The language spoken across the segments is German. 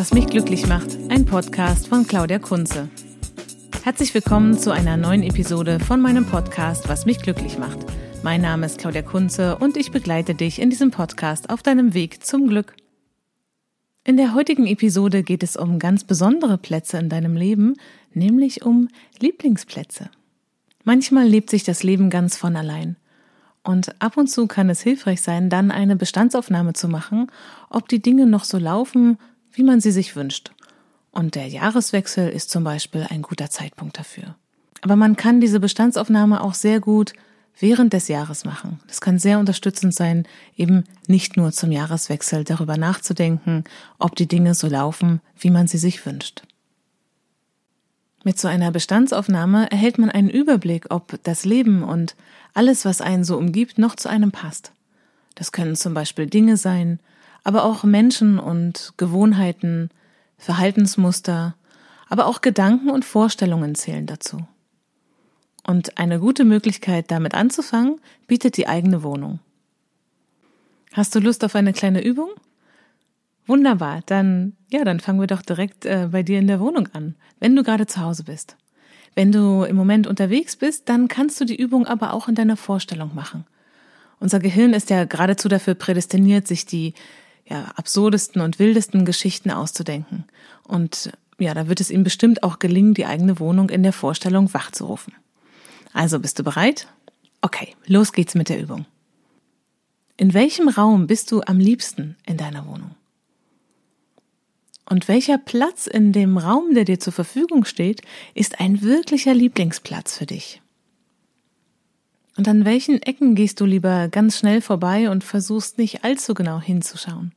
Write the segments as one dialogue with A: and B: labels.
A: was mich glücklich macht, ein Podcast von Claudia Kunze. Herzlich willkommen zu einer neuen Episode von meinem Podcast, was mich glücklich macht. Mein Name ist Claudia Kunze und ich begleite dich in diesem Podcast auf deinem Weg zum Glück. In der heutigen Episode geht es um ganz besondere Plätze in deinem Leben, nämlich um Lieblingsplätze. Manchmal lebt sich das Leben ganz von allein. Und ab und zu kann es hilfreich sein, dann eine Bestandsaufnahme zu machen, ob die Dinge noch so laufen, wie man sie sich wünscht. Und der Jahreswechsel ist zum Beispiel ein guter Zeitpunkt dafür. Aber man kann diese Bestandsaufnahme auch sehr gut während des Jahres machen. Das kann sehr unterstützend sein, eben nicht nur zum Jahreswechsel darüber nachzudenken, ob die Dinge so laufen, wie man sie sich wünscht. Mit so einer Bestandsaufnahme erhält man einen Überblick, ob das Leben und alles, was einen so umgibt, noch zu einem passt. Das können zum Beispiel Dinge sein, aber auch Menschen und Gewohnheiten, Verhaltensmuster, aber auch Gedanken und Vorstellungen zählen dazu. Und eine gute Möglichkeit, damit anzufangen, bietet die eigene Wohnung. Hast du Lust auf eine kleine Übung? Wunderbar, dann ja, dann fangen wir doch direkt äh, bei dir in der Wohnung an, wenn du gerade zu Hause bist. Wenn du im Moment unterwegs bist, dann kannst du die Übung aber auch in deiner Vorstellung machen. Unser Gehirn ist ja geradezu dafür prädestiniert, sich die ja, absurdesten und wildesten Geschichten auszudenken. Und ja, da wird es ihm bestimmt auch gelingen, die eigene Wohnung in der Vorstellung wachzurufen. Also bist du bereit? Okay, los geht's mit der Übung. In welchem Raum bist du am liebsten in deiner Wohnung? Und welcher Platz in dem Raum, der dir zur Verfügung steht, ist ein wirklicher Lieblingsplatz für dich? Und an welchen Ecken gehst du lieber ganz schnell vorbei und versuchst nicht allzu genau hinzuschauen?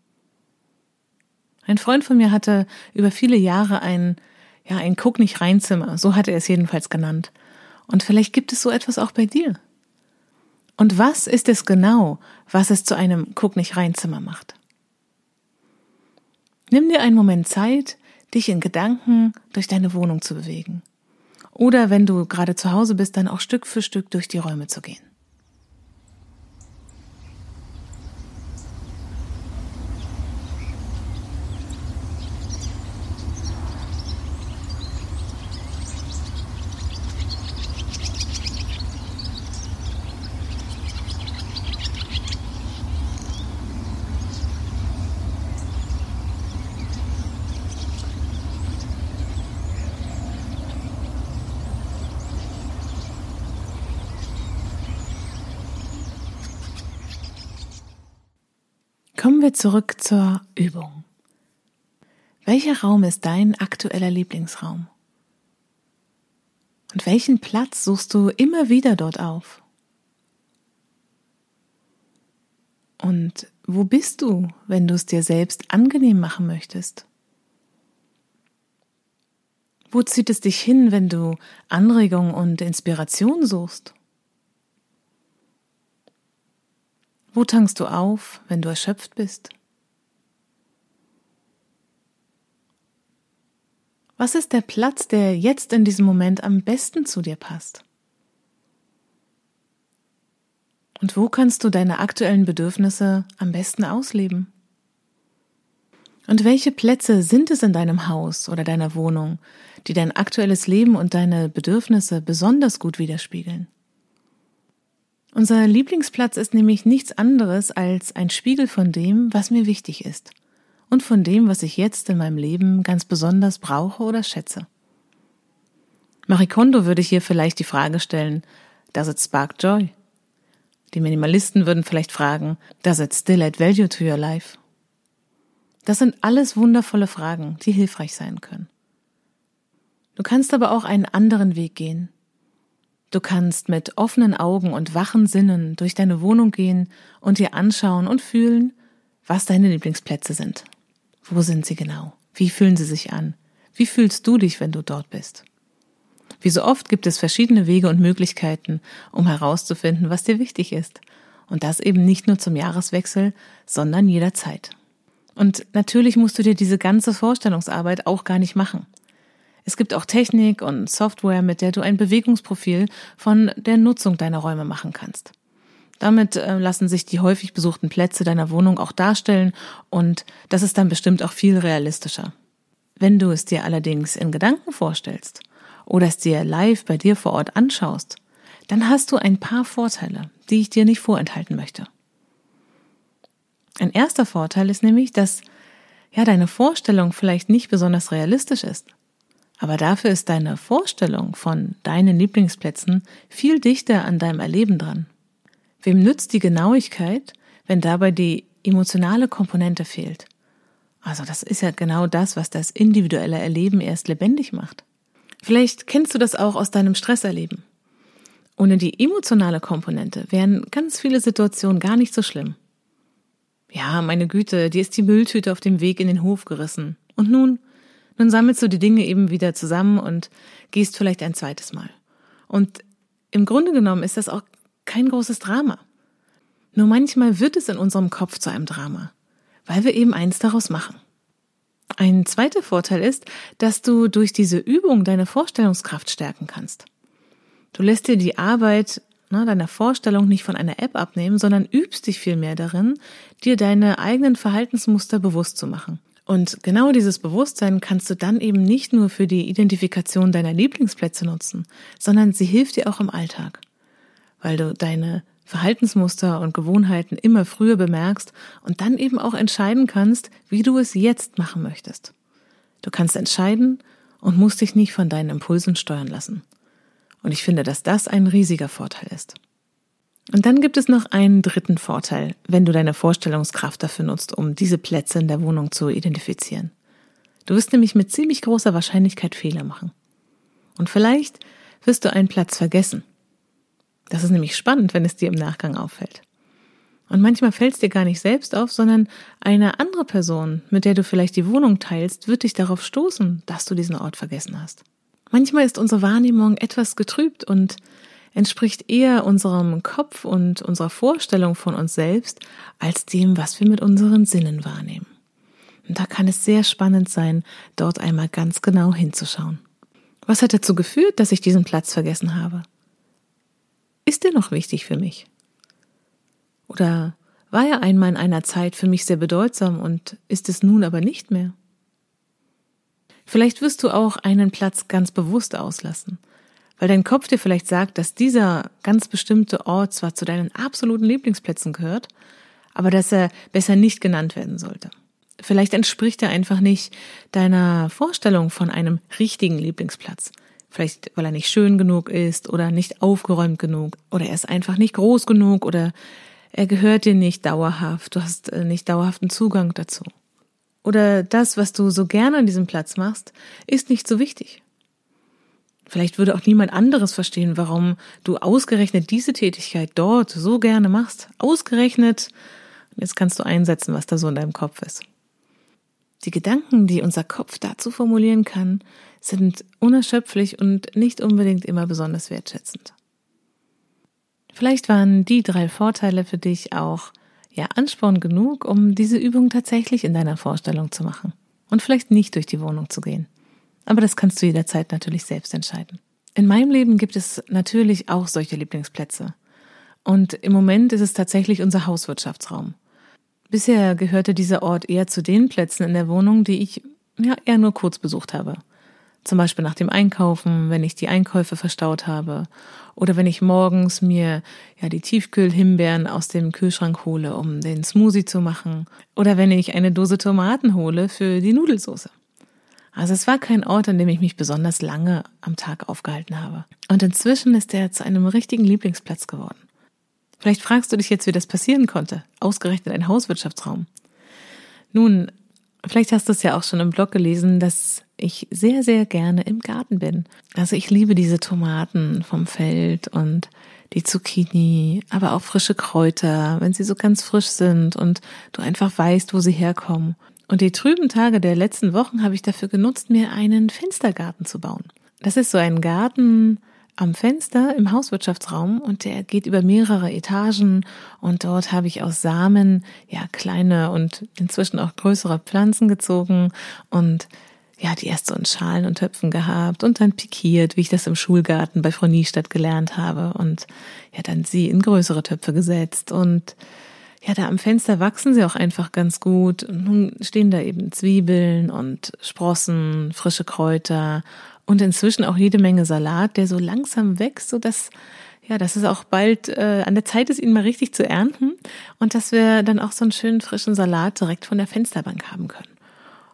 A: Ein Freund von mir hatte über viele Jahre ein, ja, ein Guck nicht rein Zimmer, so hat er es jedenfalls genannt. Und vielleicht gibt es so etwas auch bei dir. Und was ist es genau, was es zu einem Guck nicht rein Zimmer macht? Nimm dir einen Moment Zeit, dich in Gedanken durch deine Wohnung zu bewegen. Oder wenn du gerade zu Hause bist, dann auch Stück für Stück durch die Räume zu gehen. Kommen wir zurück zur Übung. Welcher Raum ist dein aktueller Lieblingsraum? Und welchen Platz suchst du immer wieder dort auf? Und wo bist du, wenn du es dir selbst angenehm machen möchtest? Wo zieht es dich hin, wenn du Anregung und Inspiration suchst? Wo tankst du auf, wenn du erschöpft bist? Was ist der Platz, der jetzt in diesem Moment am besten zu dir passt? Und wo kannst du deine aktuellen Bedürfnisse am besten ausleben? Und welche Plätze sind es in deinem Haus oder deiner Wohnung, die dein aktuelles Leben und deine Bedürfnisse besonders gut widerspiegeln? Unser Lieblingsplatz ist nämlich nichts anderes als ein Spiegel von dem, was mir wichtig ist und von dem, was ich jetzt in meinem Leben ganz besonders brauche oder schätze. Marie Kondo würde hier vielleicht die Frage stellen, does it spark joy? Die Minimalisten würden vielleicht fragen, does it still add value to your life? Das sind alles wundervolle Fragen, die hilfreich sein können. Du kannst aber auch einen anderen Weg gehen, Du kannst mit offenen Augen und wachen Sinnen durch deine Wohnung gehen und dir anschauen und fühlen, was deine Lieblingsplätze sind. Wo sind sie genau? Wie fühlen sie sich an? Wie fühlst du dich, wenn du dort bist? Wie so oft gibt es verschiedene Wege und Möglichkeiten, um herauszufinden, was dir wichtig ist. Und das eben nicht nur zum Jahreswechsel, sondern jederzeit. Und natürlich musst du dir diese ganze Vorstellungsarbeit auch gar nicht machen. Es gibt auch Technik und Software, mit der du ein Bewegungsprofil von der Nutzung deiner Räume machen kannst. Damit äh, lassen sich die häufig besuchten Plätze deiner Wohnung auch darstellen und das ist dann bestimmt auch viel realistischer. Wenn du es dir allerdings in Gedanken vorstellst oder es dir live bei dir vor Ort anschaust, dann hast du ein paar Vorteile, die ich dir nicht vorenthalten möchte. Ein erster Vorteil ist nämlich, dass ja deine Vorstellung vielleicht nicht besonders realistisch ist. Aber dafür ist deine Vorstellung von deinen Lieblingsplätzen viel dichter an deinem Erleben dran. Wem nützt die Genauigkeit, wenn dabei die emotionale Komponente fehlt? Also das ist ja genau das, was das individuelle Erleben erst lebendig macht. Vielleicht kennst du das auch aus deinem Stresserleben. Ohne die emotionale Komponente wären ganz viele Situationen gar nicht so schlimm. Ja, meine Güte, dir ist die Mülltüte auf dem Weg in den Hof gerissen. Und nun? Nun sammelst du die Dinge eben wieder zusammen und gehst vielleicht ein zweites Mal. Und im Grunde genommen ist das auch kein großes Drama. Nur manchmal wird es in unserem Kopf zu einem Drama, weil wir eben eins daraus machen. Ein zweiter Vorteil ist, dass du durch diese Übung deine Vorstellungskraft stärken kannst. Du lässt dir die Arbeit ne, deiner Vorstellung nicht von einer App abnehmen, sondern übst dich vielmehr darin, dir deine eigenen Verhaltensmuster bewusst zu machen. Und genau dieses Bewusstsein kannst du dann eben nicht nur für die Identifikation deiner Lieblingsplätze nutzen, sondern sie hilft dir auch im Alltag, weil du deine Verhaltensmuster und Gewohnheiten immer früher bemerkst und dann eben auch entscheiden kannst, wie du es jetzt machen möchtest. Du kannst entscheiden und musst dich nicht von deinen Impulsen steuern lassen. Und ich finde, dass das ein riesiger Vorteil ist. Und dann gibt es noch einen dritten Vorteil, wenn du deine Vorstellungskraft dafür nutzt, um diese Plätze in der Wohnung zu identifizieren. Du wirst nämlich mit ziemlich großer Wahrscheinlichkeit Fehler machen. Und vielleicht wirst du einen Platz vergessen. Das ist nämlich spannend, wenn es dir im Nachgang auffällt. Und manchmal fällt es dir gar nicht selbst auf, sondern eine andere Person, mit der du vielleicht die Wohnung teilst, wird dich darauf stoßen, dass du diesen Ort vergessen hast. Manchmal ist unsere Wahrnehmung etwas getrübt und entspricht eher unserem Kopf und unserer Vorstellung von uns selbst als dem, was wir mit unseren Sinnen wahrnehmen. Und da kann es sehr spannend sein, dort einmal ganz genau hinzuschauen. Was hat dazu geführt, dass ich diesen Platz vergessen habe? Ist er noch wichtig für mich? Oder war er einmal in einer Zeit für mich sehr bedeutsam und ist es nun aber nicht mehr? Vielleicht wirst du auch einen Platz ganz bewusst auslassen, weil dein Kopf dir vielleicht sagt, dass dieser ganz bestimmte Ort zwar zu deinen absoluten Lieblingsplätzen gehört, aber dass er besser nicht genannt werden sollte. Vielleicht entspricht er einfach nicht deiner Vorstellung von einem richtigen Lieblingsplatz. Vielleicht, weil er nicht schön genug ist oder nicht aufgeräumt genug oder er ist einfach nicht groß genug oder er gehört dir nicht dauerhaft. Du hast äh, nicht dauerhaften Zugang dazu oder das, was du so gerne an diesem Platz machst, ist nicht so wichtig. Vielleicht würde auch niemand anderes verstehen, warum du ausgerechnet diese Tätigkeit dort so gerne machst. Ausgerechnet, jetzt kannst du einsetzen, was da so in deinem Kopf ist. Die Gedanken, die unser Kopf dazu formulieren kann, sind unerschöpflich und nicht unbedingt immer besonders wertschätzend. Vielleicht waren die drei Vorteile für dich auch ja Ansporn genug, um diese Übung tatsächlich in deiner Vorstellung zu machen und vielleicht nicht durch die Wohnung zu gehen. Aber das kannst du jederzeit natürlich selbst entscheiden. In meinem Leben gibt es natürlich auch solche Lieblingsplätze. Und im Moment ist es tatsächlich unser Hauswirtschaftsraum. Bisher gehörte dieser Ort eher zu den Plätzen in der Wohnung, die ich ja eher nur kurz besucht habe. Zum Beispiel nach dem Einkaufen, wenn ich die Einkäufe verstaut habe. Oder wenn ich morgens mir ja die Tiefkühlhimbeeren aus dem Kühlschrank hole, um den Smoothie zu machen. Oder wenn ich eine Dose Tomaten hole für die Nudelsauce. Also es war kein Ort, an dem ich mich besonders lange am Tag aufgehalten habe. Und inzwischen ist er zu einem richtigen Lieblingsplatz geworden. Vielleicht fragst du dich jetzt, wie das passieren konnte. Ausgerechnet ein Hauswirtschaftsraum. Nun, vielleicht hast du es ja auch schon im Blog gelesen, dass ich sehr, sehr gerne im Garten bin. Also ich liebe diese Tomaten vom Feld und die Zucchini, aber auch frische Kräuter, wenn sie so ganz frisch sind und du einfach weißt, wo sie herkommen. Und die trüben Tage der letzten Wochen habe ich dafür genutzt, mir einen Fenstergarten zu bauen. Das ist so ein Garten am Fenster im Hauswirtschaftsraum und der geht über mehrere Etagen und dort habe ich aus Samen ja kleine und inzwischen auch größere Pflanzen gezogen und ja, die erst so in Schalen und Töpfen gehabt und dann pikiert, wie ich das im Schulgarten bei Frau Niestadt gelernt habe und ja, dann sie in größere Töpfe gesetzt und ja, da am Fenster wachsen sie auch einfach ganz gut. Und nun stehen da eben Zwiebeln und Sprossen, frische Kräuter und inzwischen auch jede Menge Salat, der so langsam wächst, so dass ja, dass es auch bald äh, an der Zeit ist, ihn mal richtig zu ernten und dass wir dann auch so einen schönen frischen Salat direkt von der Fensterbank haben können.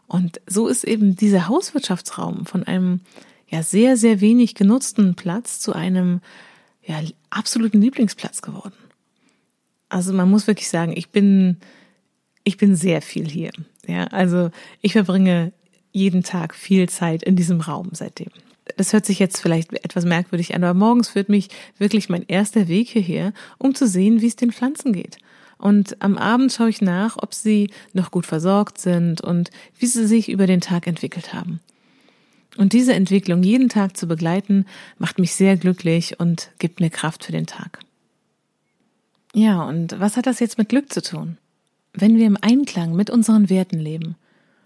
A: Und so ist eben dieser Hauswirtschaftsraum von einem ja sehr, sehr wenig genutzten Platz zu einem ja, absoluten Lieblingsplatz geworden. Also man muss wirklich sagen, ich bin, ich bin sehr viel hier. Ja, also ich verbringe jeden Tag viel Zeit in diesem Raum seitdem. Das hört sich jetzt vielleicht etwas merkwürdig an, aber morgens führt mich wirklich mein erster Weg hierher, um zu sehen, wie es den Pflanzen geht. Und am Abend schaue ich nach, ob sie noch gut versorgt sind und wie sie sich über den Tag entwickelt haben. Und diese Entwicklung jeden Tag zu begleiten, macht mich sehr glücklich und gibt mir Kraft für den Tag. Ja, und was hat das jetzt mit Glück zu tun? Wenn wir im Einklang mit unseren Werten leben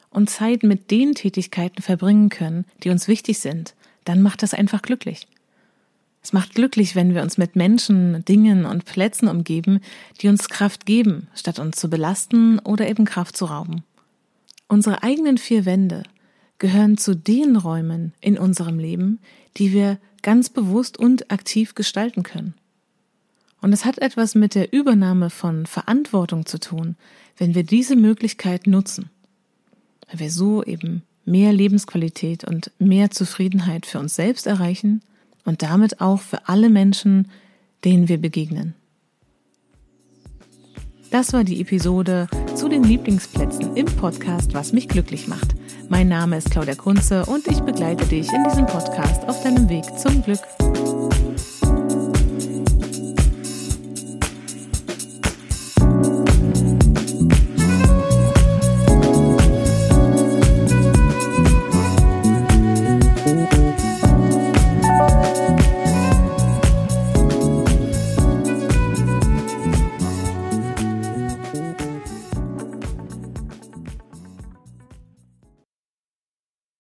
A: und Zeit mit den Tätigkeiten verbringen können, die uns wichtig sind, dann macht das einfach glücklich. Es macht glücklich, wenn wir uns mit Menschen, Dingen und Plätzen umgeben, die uns Kraft geben, statt uns zu belasten oder eben Kraft zu rauben. Unsere eigenen vier Wände gehören zu den Räumen in unserem Leben, die wir ganz bewusst und aktiv gestalten können. Und es hat etwas mit der Übernahme von Verantwortung zu tun, wenn wir diese Möglichkeit nutzen. Weil wir so eben mehr Lebensqualität und mehr Zufriedenheit für uns selbst erreichen und damit auch für alle Menschen, denen wir begegnen. Das war die Episode zu den Lieblingsplätzen im Podcast Was mich glücklich macht. Mein Name ist Claudia Kunze und ich begleite dich in diesem Podcast auf deinem Weg zum Glück.